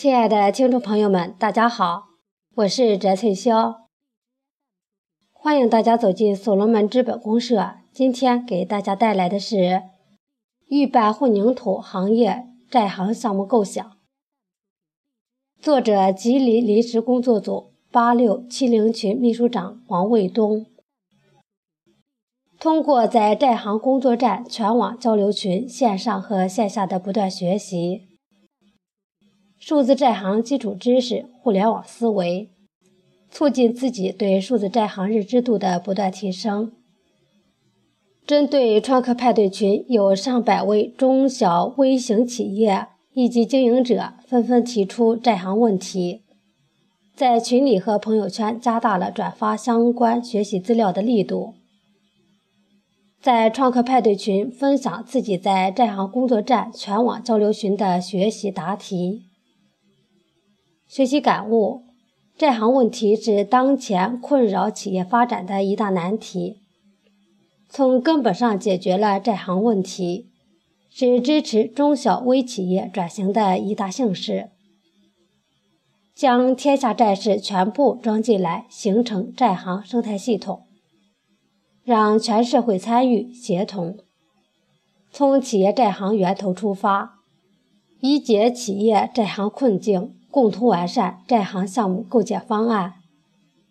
亲爱的听众朋友们，大家好，我是翟翠霄，欢迎大家走进所罗门资本公社。今天给大家带来的是预拌混凝土行业债行项目构想，作者：吉林临时工作组八六七零群秘书长王卫东。通过在债行工作站全网交流群线上和线下的不断学习。数字债行基础知识、互联网思维，促进自己对数字债行认知度的不断提升。针对创客派对群，有上百位中小微型企业以及经营者纷纷提出债行问题，在群里和朋友圈加大了转发相关学习资料的力度。在创客派对群分享自己在债行工作站全网交流群的学习答题。学习感悟：债行问题是当前困扰企业发展的一大难题。从根本上解决了债行问题，是支持中小微企业转型的一大幸事。将天下债市全部装进来，形成债行生态系统，让全社会参与协同。从企业债行源头出发，以解企业债行困境。共同完善债行项目构建方案。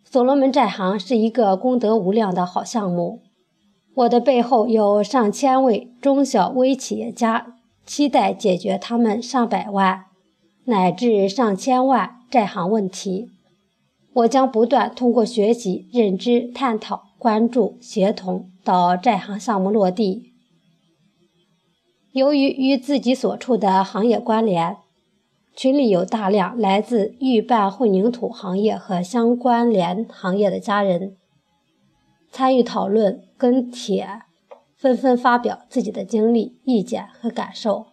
所罗门债行是一个功德无量的好项目。我的背后有上千位中小微企业家，期待解决他们上百万乃至上千万债行问题。我将不断通过学习、认知、探讨、关注、协同，到债行项目落地。由于与自己所处的行业关联。群里有大量来自预拌混凝土行业和相关联行业的家人参与讨论，跟帖，纷纷发表自己的经历、意见和感受。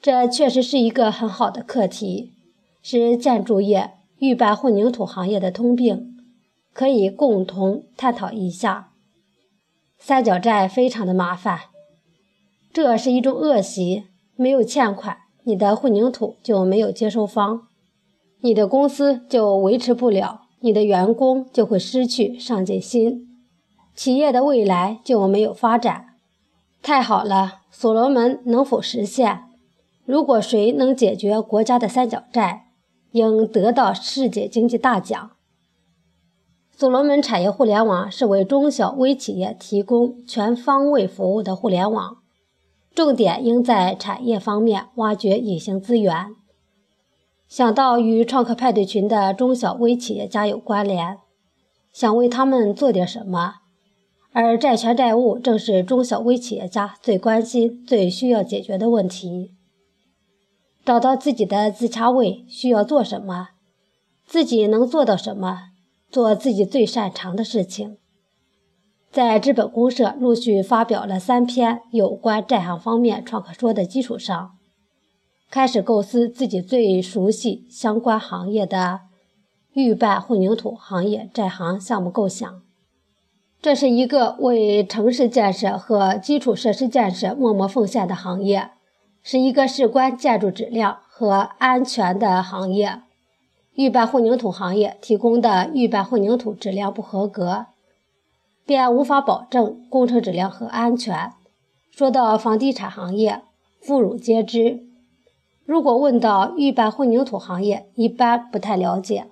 这确实是一个很好的课题，是建筑业预拌混凝土行业的通病，可以共同探讨一下。三角债非常的麻烦，这是一种恶习，没有欠款。你的混凝土就没有接收方，你的公司就维持不了，你的员工就会失去上进心，企业的未来就没有发展。太好了，所罗门能否实现？如果谁能解决国家的三角债，应得到世界经济大奖。所罗门产业互联网是为中小微企业提供全方位服务的互联网。重点应在产业方面挖掘隐形资源。想到与创客派对群的中小微企业家有关联，想为他们做点什么。而债权债务正是中小微企业家最关心、最需要解决的问题。找到自己的自洽位，需要做什么，自己能做到什么，做自己最擅长的事情。在资本公社陆续发表了三篇有关债行方面创客说的基础上，开始构思自己最熟悉相关行业的预拌混凝土行业债行项目构想。这是一个为城市建设和基础设施建设默默奉献的行业，是一个事关建筑质量和安全的行业。预拌混凝土行业提供的预拌混凝土质量不合格。便无法保证工程质量和安全。说到房地产行业，妇孺皆知。如果问到预拌混凝土行业，一般不太了解。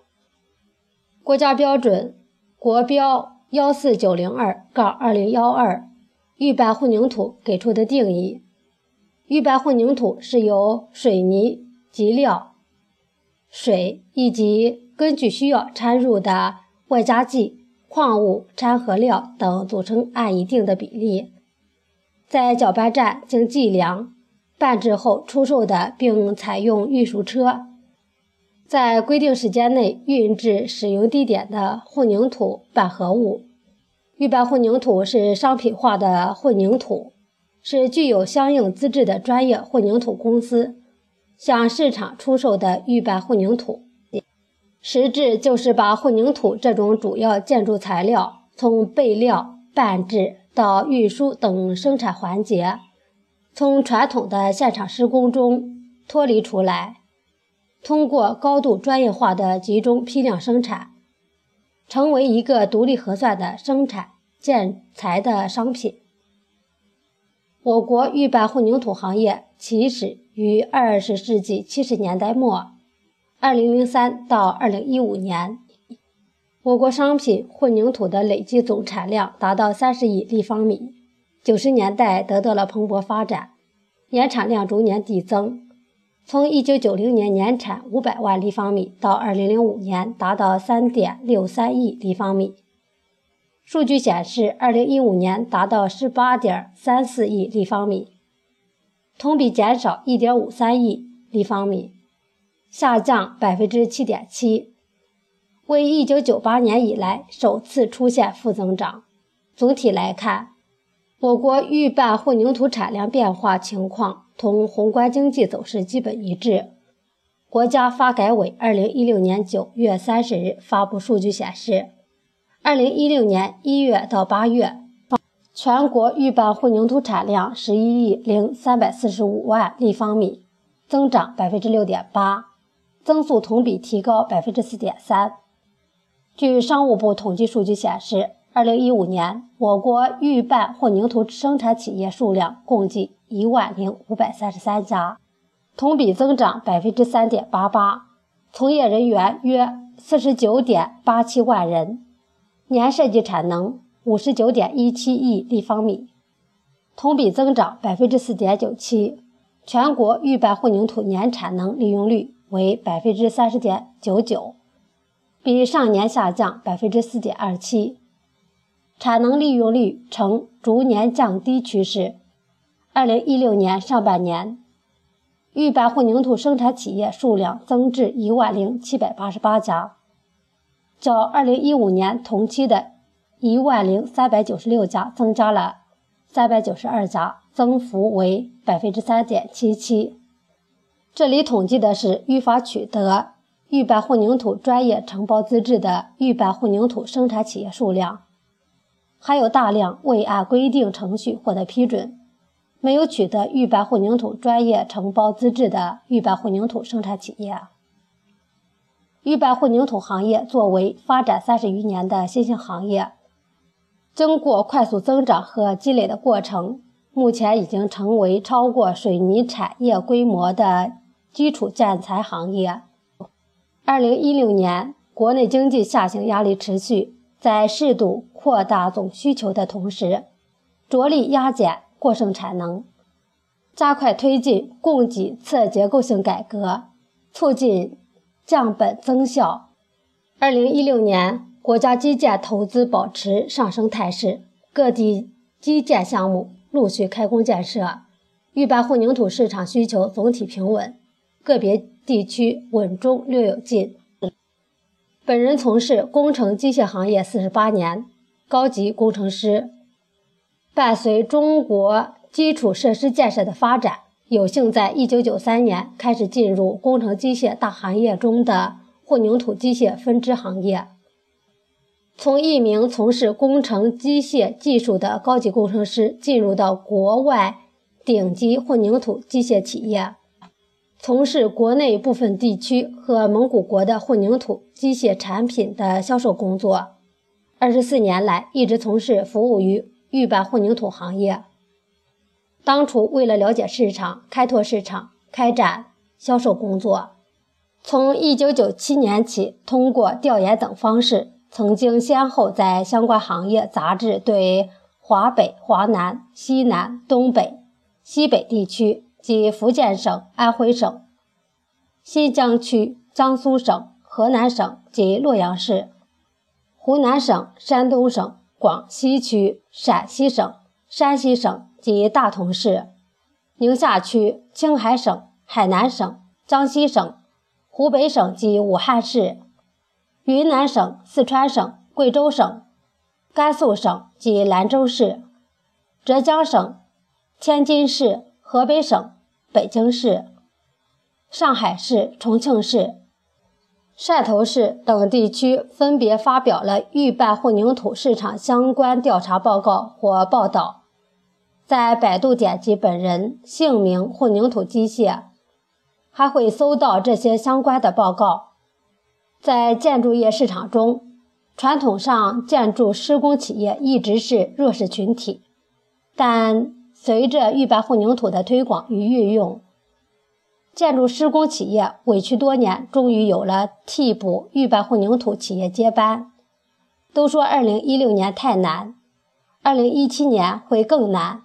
国家标准国标幺四九零二杠二零幺二预拌混凝土给出的定义：预拌混凝土是由水泥、及料、水以及根据需要掺入的外加剂。矿物、掺合料等组成按一定的比例，在搅拌站经计量拌制后出售的，并采用运输车在规定时间内运至使用地点的混凝土拌合物。预拌混凝土是商品化的混凝土，是具有相应资质的专业混凝土公司向市场出售的预拌混凝土。实质就是把混凝土这种主要建筑材料从备料、拌制到运输等生产环节，从传统的现场施工中脱离出来，通过高度专业化的集中批量生产，成为一个独立核算的生产建材的商品。我国预拌混凝土行业起始于二十世纪七十年代末，二零零三到二零一五年，我国商品混凝土的累计总产量达到三十亿立方米。九十年代得到了蓬勃发展，年产量逐年递增。从一九九零年年产五百万立方米到二零零五年达到三点六三亿立方米，数据显示，二零一五年达到十八点三四亿立方米，同比减少一点五三亿立方米，下降百分之七点七，为一九九八年以来首次出现负增长。总体来看，我国预拌混凝土产量变化情况。同宏观经济走势基本一致。国家发改委二零一六年九月三十日发布数据显示，二零一六年一月到八月，全国预拌混凝土产量十一亿零三百四十五万立方米，增长百分之六点八，增速同比提高百分之四点三。据商务部统计数据显示，二零一五年我国预拌混凝土生产企业数量共计。一万零五百三十三家，同比增长百分之三点八八，从业人员约四十九点八七万人，年设计产能五十九点一七亿立方米，同比增长百分之四点九七。全国预拌混凝土年产能利用率为百分之三十点九九，比上年下降百分之四点二七，产能利用率呈逐年降低趋势。二零一六年上半年，预拌混凝土生产企业数量增至一万零七百八十八家，较二零一五年同期的一万零三百九十六家增加了三百九十二家，增幅为百分之三点七七。这里统计的是依法取得预拌混凝土专业承包资质的预拌混凝土生产企业数量，还有大量未按规定程序获得批准。没有取得预拌混凝土专业承包资质的预拌混凝土生产企业。预拌混凝土行业作为发展三十余年的新兴行业，经过快速增长和积累的过程，目前已经成为超过水泥产业规模的基础建材行业。二零一六年，国内经济下行压力持续，在适度扩大总需求的同时，着力压减。过剩产能，加快推进供给侧结构性改革，促进降本增效。二零一六年，国家基建投资保持上升态势，各地基建项目陆续开工建设，预拌混凝土市场需求总体平稳，个别地区稳中略有进。本人从事工程机械行业四十八年，高级工程师。伴随中国基础设施建设的发展，有幸在1993年开始进入工程机械大行业中的混凝土机械分支行业。从一名从事工程机械技术的高级工程师，进入到国外顶级混凝土机械企业，从事国内部分地区和蒙古国的混凝土机械产品的销售工作。二十四年来，一直从事服务于。预拌混凝土行业，当初为了了解市场、开拓市场、开展销售工作，从1997年起，通过调研等方式，曾经先后在相关行业杂志对华北、华南、西南、东北、西北地区及福建省、安徽省、新疆区、江苏省、河南省及洛阳市、湖南省、山东省。广西区、陕西省、山西省及大同市、宁夏区、青海省、海南省、江西省、湖北省及武汉市、云南省、四川省、贵州省、甘肃省及兰州市、浙江省、天津市、河北省、北京市、上海市、重庆市。汕头市等地区分别发表了预拌混凝土市场相关调查报告或报道。在百度点击本人姓名混凝土机械，还会搜到这些相关的报告。在建筑业市场中，传统上建筑施工企业一直是弱势群体，但随着预拌混凝土的推广与运用，建筑施工企业委屈多年，终于有了替补预拌混凝土企业接班。都说2016年太难，2017年会更难。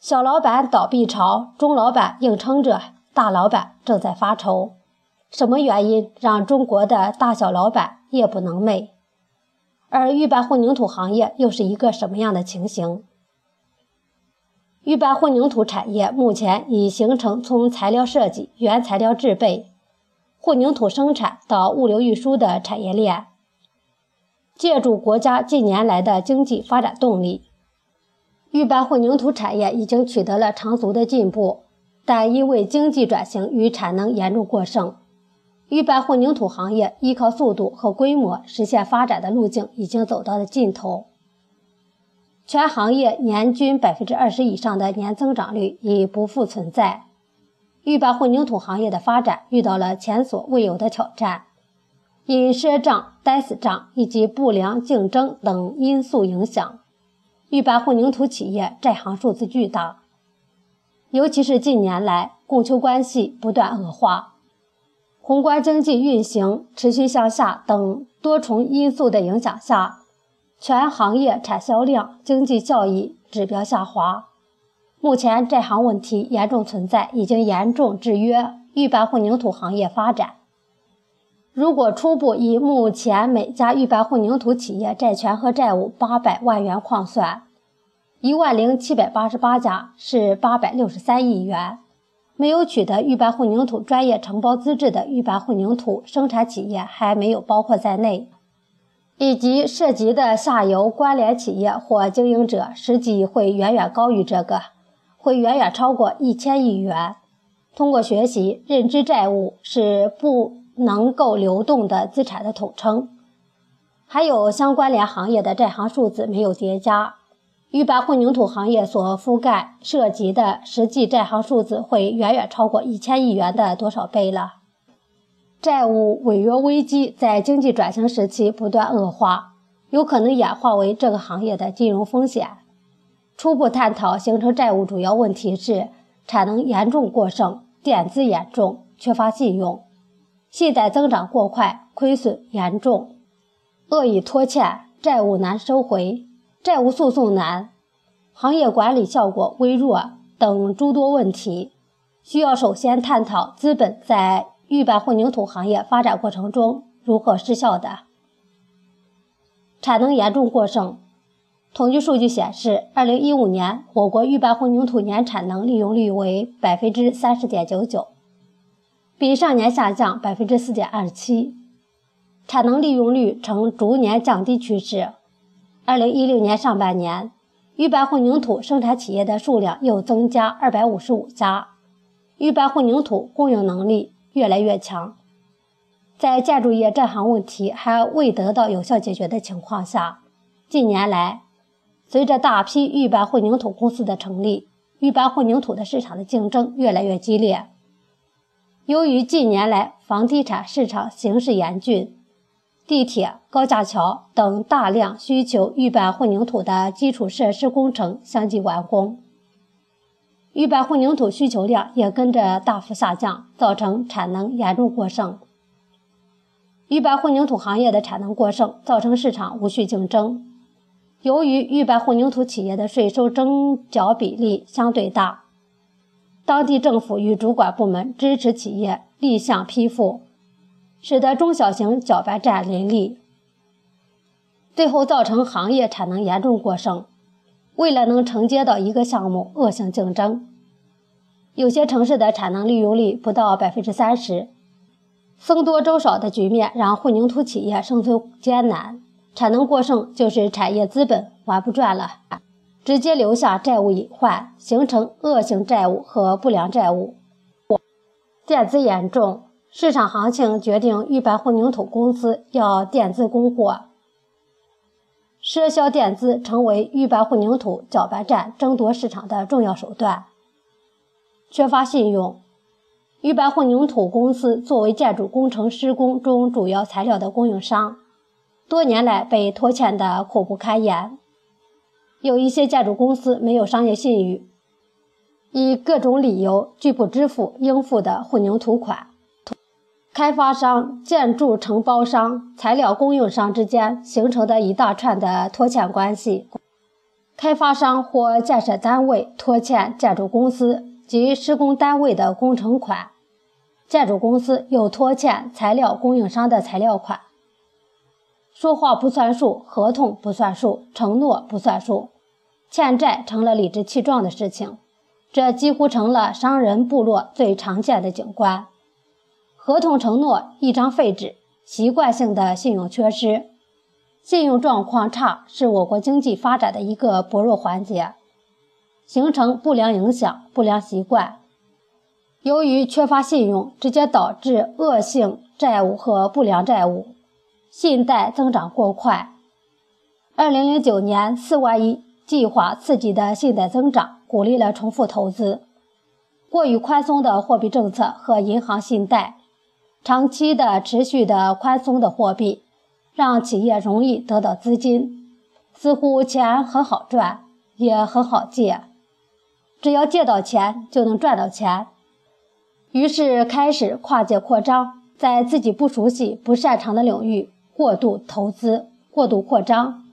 小老板倒闭潮，中老板硬撑着，大老板正在发愁。什么原因让中国的大小老板夜不能寐？而预拌混凝土行业又是一个什么样的情形？预拌混凝土产业目前已形成从材料设计、原材料制备、混凝土生产到物流运输的产业链。借助国家近年来的经济发展动力，预拌混凝土产业已经取得了长足的进步，但因为经济转型与产能严重过剩，预拌混凝土行业依靠速度和规模实现发展的路径已经走到了尽头。全行业年均百分之二十以上的年增长率已不复存在，预拌混凝土行业的发展遇到了前所未有的挑战。因赊账、呆死账以及不良竞争等因素影响，预拌混凝土企业债行数字巨大。尤其是近年来供求关系不断恶化，宏观经济运行持续向下等多重因素的影响下，全行业产销量、经济效益指标下滑。目前债行问题严重存在，已经严重制约预拌混凝土行业发展。如果初步以目前每家预拌混凝土企业债权和债务八百万元况算，一万零七百八十八家是八百六十三亿元。没有取得预拌混凝土专业承包资质的预拌混凝土生产企业还没有包括在内，以及涉及的下游关联企业或经营者，实际会远远高于这个，会远远超过一千亿元。通过学习认知，债务是不。能够流动的资产的统称，还有相关联行业的债行数字没有叠加，预拌混凝土行业所覆盖涉及的实际债行数字会远远超过一千亿元的多少倍了。债务违约危机在经济转型时期不断恶化，有可能演化为这个行业的金融风险。初步探讨形成债务主要问题是产能严重过剩、垫资严重、缺乏信用。信贷增长过快，亏损严重，恶意拖欠，债务难收回，债务诉讼难，行业管理效果微弱等诸多问题，需要首先探讨资本在预拌混凝土行业发展过程中如何失效的。产能严重过剩，统计数据显示，二零一五年我国预拌混凝土年产能利用率为百分之三十点九九。比上年下降百分之四点二七，产能利用率呈逐年降低趋势。二零一六年上半年，预拌混凝土生产企业的数量又增加二百五十五家，预拌混凝土供应能力越来越强。在建筑业这行问题还未得到有效解决的情况下，近年来，随着大批预拌混凝土公司的成立，预拌混凝土的市场的竞争越来越激烈。由于近年来房地产市场形势严峻，地铁、高架桥等大量需求预拌混凝土的基础设施工程相继完工，预拌混凝土需求量也跟着大幅下降，造成产能严重过剩。预拌混凝土行业的产能过剩，造成市场无序竞争。由于预拌混凝土企业的税收征缴比例相对大。当地政府与主管部门支持企业立项批复，使得中小型搅拌站林立，最后造成行业产能严重过剩。为了能承接到一个项目，恶性竞争，有些城市的产能利用率不到百分之三十，僧多粥少的局面让混凝土企业生存艰难。产能过剩就是产业资本玩不转了。直接留下债务隐患，形成恶性债务和不良债务。垫资严重，市场行情决定预拌混凝土公司要垫资供货，赊销垫资成为预拌混凝土搅拌站争夺市场的重要手段。缺乏信用，豫白混凝土公司作为建筑工程施工中主要材料的供应商，多年来被拖欠的苦不堪言。有一些建筑公司没有商业信誉，以各种理由拒不支付应付的混凝土款。开发商、建筑承包商、材料供应商之间形成的一大串的拖欠关系。开发商或建设单位拖欠建筑公司及施工单位的工程款。建筑公司又拖欠材料供应商的材料款，说话不算数，合同不算数，承诺不算数，欠债成了理直气壮的事情，这几乎成了商人部落最常见的景观。合同承诺一张废纸，习惯性的信用缺失，信用状况差是我国经济发展的一个薄弱环节，形成不良影响、不良习惯。由于缺乏信用，直接导致恶性债务和不良债务，信贷增长过快。二零零九年四万亿计划刺激的信贷增长，鼓励了重复投资。过于宽松的货币政策和银行信贷，长期的持续的宽松的货币，让企业容易得到资金，似乎钱很好赚，也很好借，只要借到钱就能赚到钱。于是开始跨界扩张，在自己不熟悉、不擅长的领域过度投资、过度扩张，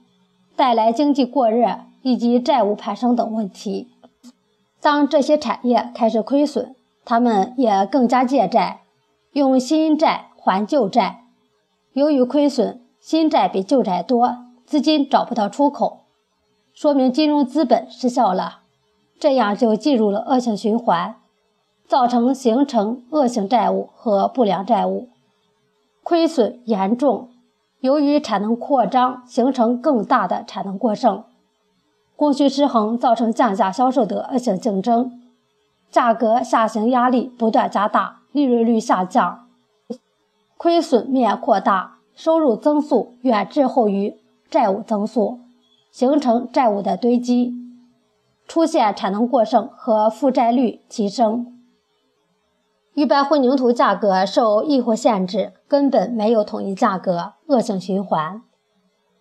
带来经济过热以及债务攀升等问题。当这些产业开始亏损，他们也更加借债，用新债还旧债。由于亏损，新债比旧债多，资金找不到出口，说明金融资本失效了，这样就进入了恶性循环。造成形成恶性债务和不良债务，亏损严重。由于产能扩张，形成更大的产能过剩，供需失衡，造成降价销售的恶性竞争，价格下行压力不断加大，利润率下降，亏损面扩大，收入增速远滞后于债务增速，形成债务的堆积，出现产能过剩和负债率提升。豫白混凝土价格受疫后限制，根本没有统一价格，恶性循环。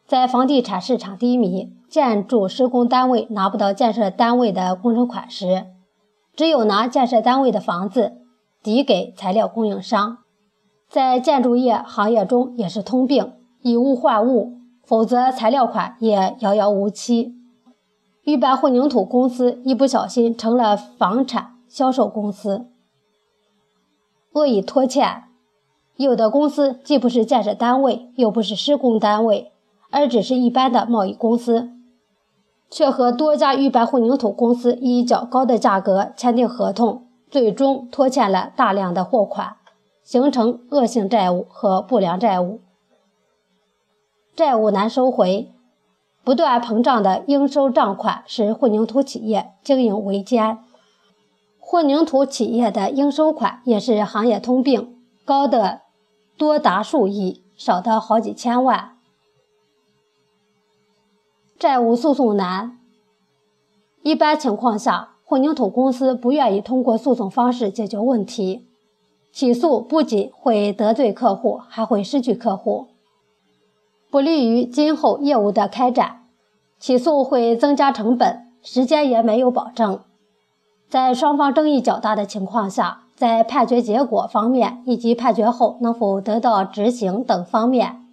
在房地产市场低迷、建筑施工单位拿不到建设单位的工程款时，只有拿建设单位的房子抵给材料供应商。在建筑业行业中也是通病，以物换物，否则材料款也遥遥无期。豫白混凝土公司一不小心成了房产销售公司。恶意拖欠，有的公司既不是建设单位，又不是施工单位，而只是一般的贸易公司，却和多家豫白混凝土公司以较高的价格签订合同，最终拖欠了大量的货款，形成恶性债务和不良债务，债务难收回，不断膨胀的应收账款使混凝土企业经营维艰。混凝土企业的应收款也是行业通病，高的多达数亿，少的好几千万。债务诉讼难，一般情况下，混凝土公司不愿意通过诉讼方式解决问题。起诉不仅会得罪客户，还会失去客户，不利于今后业务的开展。起诉会增加成本，时间也没有保证。在双方争议较大的情况下，在判决结果方面以及判决后能否得到执行等方面，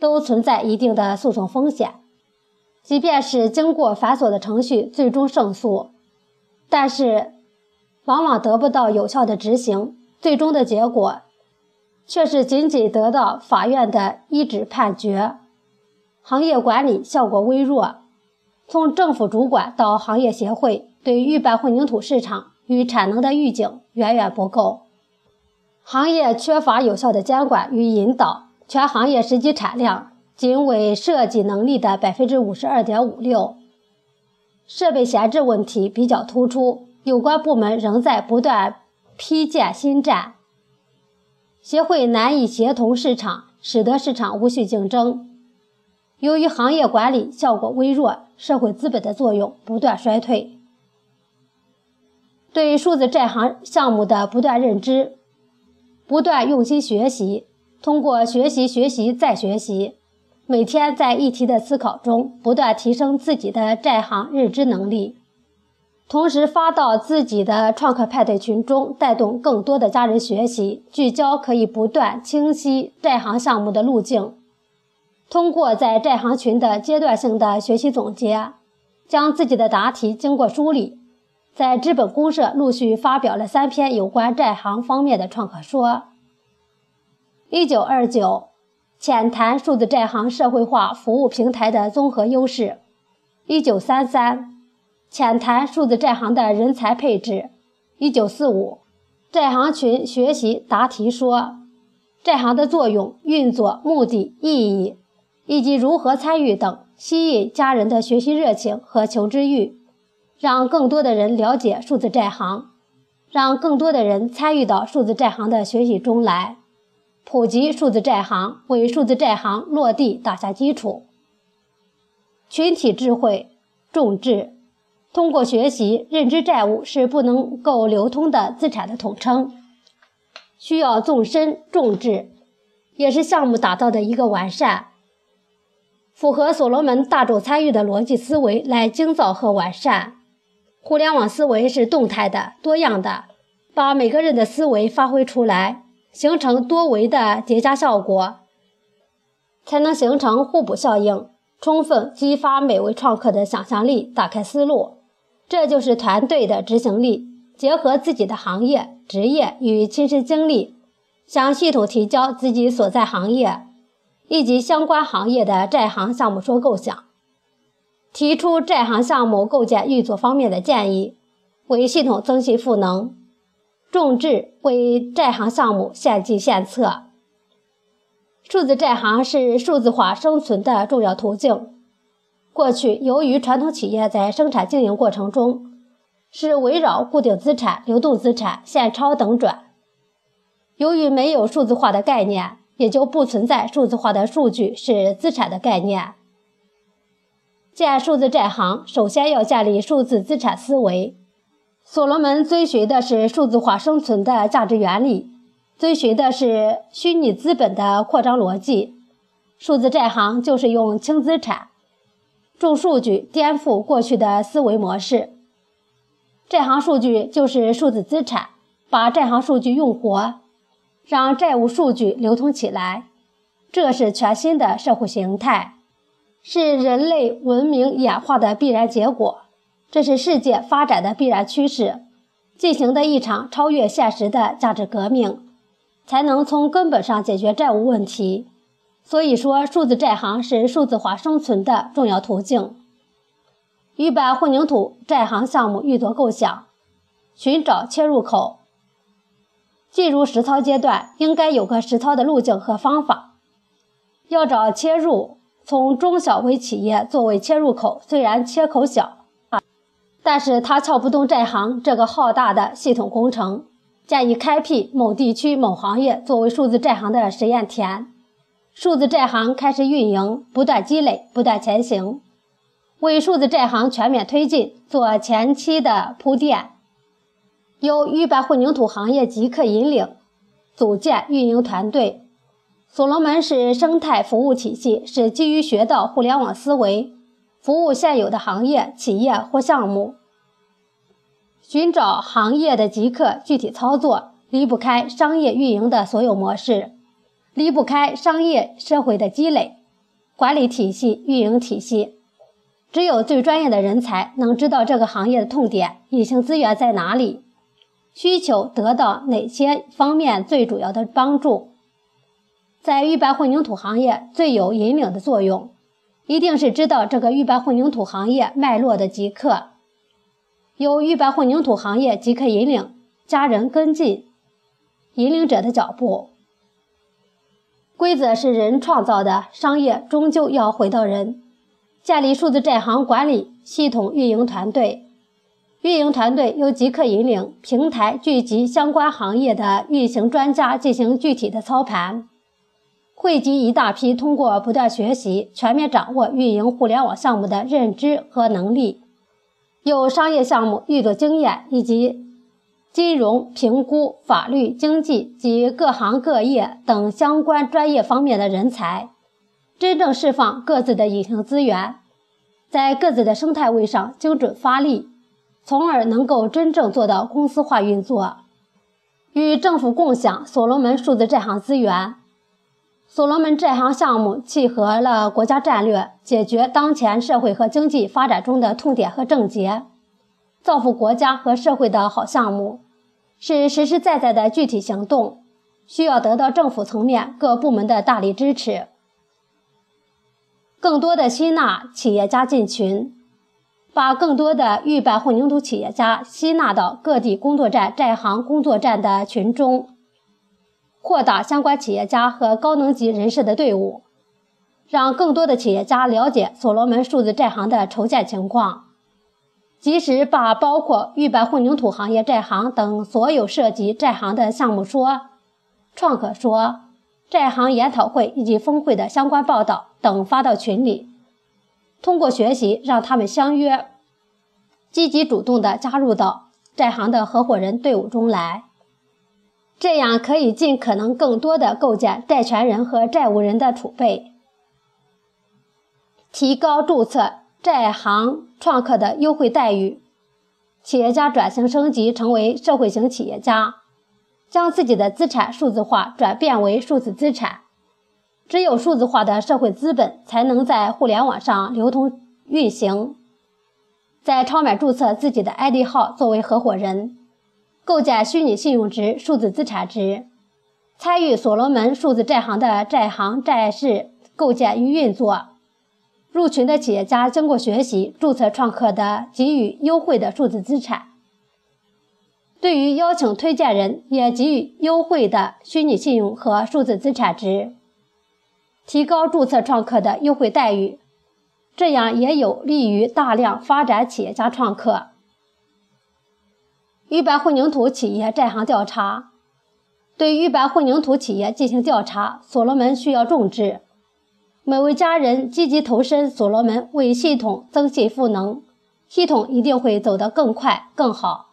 都存在一定的诉讼风险。即便是经过繁琐的程序最终胜诉，但是往往得不到有效的执行，最终的结果却是仅仅得到法院的一纸判决，行业管理效果微弱。从政府主管到行业协会。对预拌混凝土市场与产能的预警远远不够，行业缺乏有效的监管与引导，全行业实际产量仅为设计能力的百分之五十二点五六，设备闲置问题比较突出，有关部门仍在不断批建新站，协会难以协同市场，使得市场无序竞争。由于行业管理效果微弱，社会资本的作用不断衰退。对数字债行项目的不断认知，不断用心学习，通过学习、学习再学习，每天在议题的思考中不断提升自己的债行认知能力，同时发到自己的创客派对群中，带动更多的家人学习，聚焦可以不断清晰债行项目的路径。通过在债行群的阶段性的学习总结，将自己的答题经过梳理。在资本公社陆续发表了三篇有关债行方面的创客说。一九二九，浅谈数字债行社会化服务平台的综合优势。一九三三，浅谈数字债行的人才配置。一九四五，债行群学习答题说，债行的作用、运作、目的、意义，以及如何参与等，吸引家人的学习热情和求知欲。让更多的人了解数字债行，让更多的人参与到数字债行的学习中来，普及数字债行，为数字债行落地打下基础。群体智慧众智，通过学习认知债务是不能够流通的资产的统称，需要纵深众智，也是项目打造的一个完善，符合所罗门大众参与的逻辑思维来精造和完善。互联网思维是动态的、多样的，把每个人的思维发挥出来，形成多维的叠加效果，才能形成互补效应，充分激发每位创客的想象力，打开思路。这就是团队的执行力，结合自己的行业、职业与亲身经历，向系统提交自己所在行业以及相关行业的债行项目说构想。提出债行项目构建运作方面的建议，为系统增信赋能；众志为债行项目献计献策。数字债行是数字化生存的重要途径。过去，由于传统企业在生产经营过程中是围绕固定资产、流动资产、现钞等转，由于没有数字化的概念，也就不存在数字化的数据是资产的概念。建数字债行，首先要建立数字资产思维。所罗门遵循的是数字化生存的价值原理，遵循的是虚拟资本的扩张逻辑。数字债行就是用轻资产、重数据颠覆过去的思维模式。债行数据就是数字资产，把债行数据用活，让债务数据流通起来，这是全新的社会形态。是人类文明演化的必然结果，这是世界发展的必然趋势，进行的一场超越现实的价值革命，才能从根本上解决债务问题。所以说，数字债行是数字化生存的重要途径。预版混凝土债行项目运作构想，寻找切入口。进入实操阶段，应该有个实操的路径和方法，要找切入。从中小微企业作为切入口，虽然切口小，但是他撬不动债行这个浩大的系统工程。建议开辟某地区某行业作为数字债行的实验田，数字债行开始运营，不断积累，不断前行，为数字债行全面推进做前期的铺垫。由预拌混凝土行业即刻引领，组建运营团队。所罗门是生态服务体系，是基于学到互联网思维，服务现有的行业、企业或项目，寻找行业的极客具体操作，离不开商业运营的所有模式，离不开商业社会的积累、管理体系、运营体系。只有最专业的人才能知道这个行业的痛点、隐形资源在哪里，需求得到哪些方面最主要的帮助。在预拌混凝土行业最有引领的作用，一定是知道这个预拌混凝土行业脉络的极客，由预拌混凝土行业即刻引领家人跟进引领者的脚步。规则是人创造的，商业终究要回到人。建立数字债行管理系统运营团队，运营团队由即刻引领平台聚集相关行业的运行专家进行具体的操盘。汇集一大批通过不断学习、全面掌握运营互联网项目的认知和能力，有商业项目运作经验以及金融、评估、法律、经济及各行各业等相关专业方面的人才，真正释放各自的隐形资源，在各自的生态位上精准发力，从而能够真正做到公司化运作，与政府共享所罗门数字这行资源。所罗门债行项目契合了国家战略，解决当前社会和经济发展中的痛点和症结，造福国家和社会的好项目。是实实在在的具体行动，需要得到政府层面各部门的大力支持，更多的吸纳企业家进群，把更多的预办混凝土企业家吸纳到各地工作站债行工作站的群中，扩大相关企业家和高能级人士的队伍，让更多的企业家了解所罗门数字债行的筹建情况。及时把包括预办混凝土行业债行等所有涉及债行的项目说、创可说、债行研讨会以及峰会的相关报道等发到群里，通过学习让他们相约，积极主动地加入到债行的合伙人队伍中来，这样可以尽可能更多地构建债权人和债务人的储备，提高注册。债行创客的优惠待遇，企业家转型升级成为社会型企业家，将自己的资产数字化转变为数字资产。只有数字化的社会资本才能在互联网上流通运行。在超买注册自己的 ID 号作为合伙人，构建虚拟信用值、数字资产值，参与所罗门数字债行的债行债市构建与运作。入群的企业家经过学习注册创客的给予优惠的数字资产，对于邀请推荐人也给予优惠的虚拟信用和数字资产值，提高注册创客的优惠待遇，这样也有利于大量发展企业家创客。预办混凝土企业债行调查，对预办混凝土企业进行调查，所罗门需要重视。每位家人积极投身所罗门，为系统增信赋能，系统一定会走得更快更好。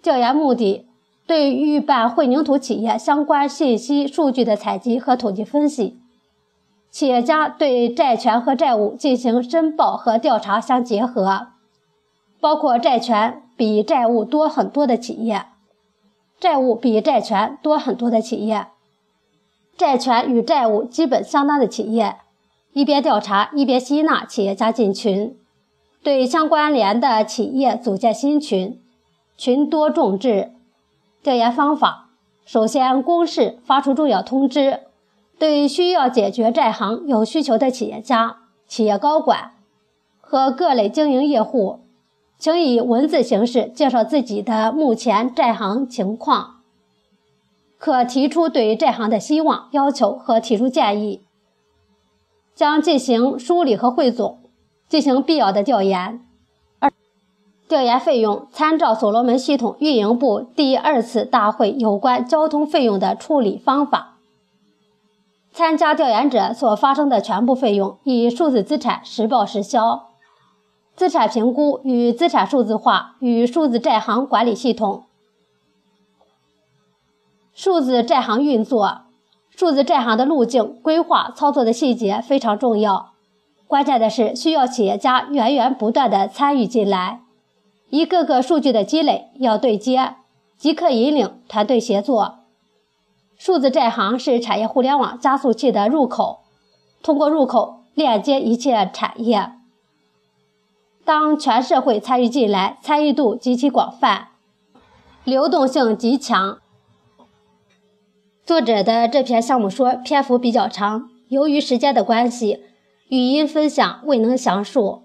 调研目的：对预办混凝土企业相关信息数据的采集和统计分析。企业家对债权和债务进行申报和调查相结合，包括债权比债务多很多的企业，债务比债权多很多的企业。债权与债务基本相当的企业，一边调查一边吸纳企业家进群，对相关联的企业组建新群，群多众治。调研方法：首先，公示发出重要通知，对需要解决债行有需求的企业家、企业高管和各类经营业户，请以文字形式介绍自己的目前债行情况。可提出对债行的希望、要求和提出建议，将进行梳理和汇总，进行必要的调研。二、调研费用参照所罗门系统运营部第二次大会有关交通费用的处理方法。参加调研者所发生的全部费用以数字资产实报实销。资产评估与资产数字化与数字债行管理系统。数字债行运作，数字债行的路径规划、操作的细节非常重要。关键的是需要企业家源源不断的参与进来，一个个数据的积累要对接，即刻引领团队协作。数字债行是产业互联网加速器的入口，通过入口链接一切产业。当全社会参与进来，参与度极其广泛，流动性极强。作者的这篇项目说篇幅比较长，由于时间的关系，语音分享未能详述，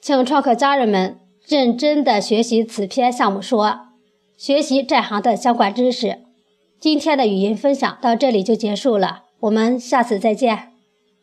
请创客家人们认真的学习此篇项目说，学习债行的相关知识。今天的语音分享到这里就结束了，我们下次再见。